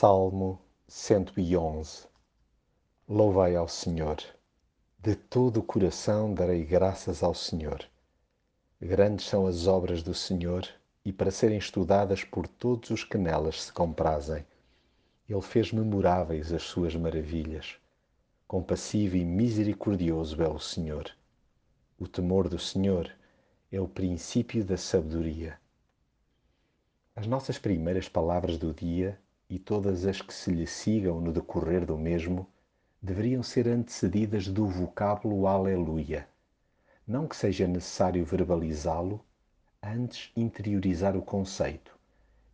Salmo 111 Louvai ao Senhor. De todo o coração darei graças ao Senhor. Grandes são as obras do Senhor e para serem estudadas por todos os que nelas se comprazem. Ele fez memoráveis as suas maravilhas. Compassivo e misericordioso é o Senhor. O temor do Senhor é o princípio da sabedoria. As nossas primeiras palavras do dia e todas as que se lhe sigam no decorrer do mesmo deveriam ser antecedidas do vocábulo Aleluia. Não que seja necessário verbalizá-lo, antes interiorizar o conceito,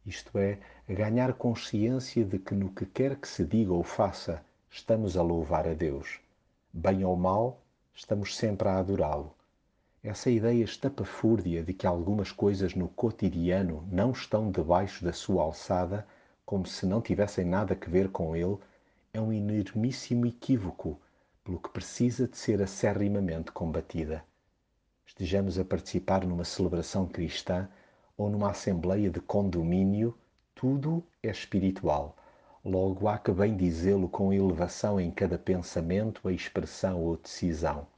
isto é, ganhar consciência de que no que quer que se diga ou faça, estamos a louvar a Deus. Bem ou mal, estamos sempre a adorá-lo. Essa ideia estapafúrdia de que algumas coisas no cotidiano não estão debaixo da sua alçada como se não tivessem nada a ver com ele, é um enormíssimo equívoco, pelo que precisa de ser acerrimamente combatida. Estejamos a participar numa celebração cristã ou numa assembleia de condomínio, tudo é espiritual. Logo há que bem dizê-lo com elevação em cada pensamento, expressão ou decisão.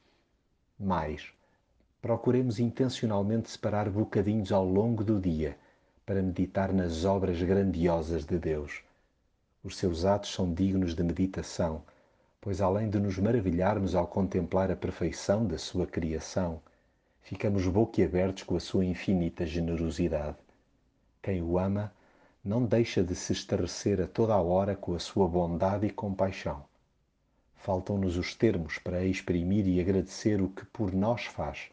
Mais, procuremos intencionalmente separar bocadinhos ao longo do dia para meditar nas obras grandiosas de Deus. Os seus atos são dignos de meditação, pois além de nos maravilharmos ao contemplar a perfeição da sua criação, ficamos boquiabertos com a sua infinita generosidade. Quem o ama não deixa de se estarrecer a toda a hora com a sua bondade e compaixão. Faltam-nos os termos para exprimir e agradecer o que por nós faz.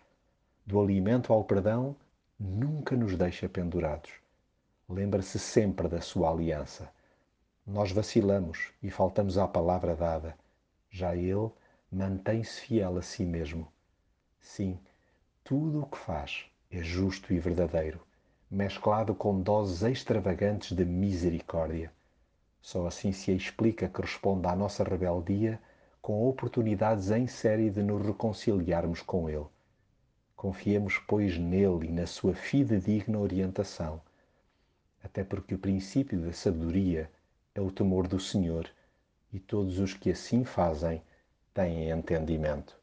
Do alimento ao perdão, nunca nos deixa pendurados lembra-se sempre da sua aliança. Nós vacilamos e faltamos à palavra dada. Já ele mantém-se fiel a si mesmo. Sim, tudo o que faz é justo e verdadeiro, mesclado com doses extravagantes de misericórdia. Só assim se explica que responde à nossa rebeldia com oportunidades em série de nos reconciliarmos com Ele. Confiemos, pois, nele e na sua fidedigna orientação até porque o princípio da sabedoria é o temor do Senhor, e todos os que assim fazem têm entendimento.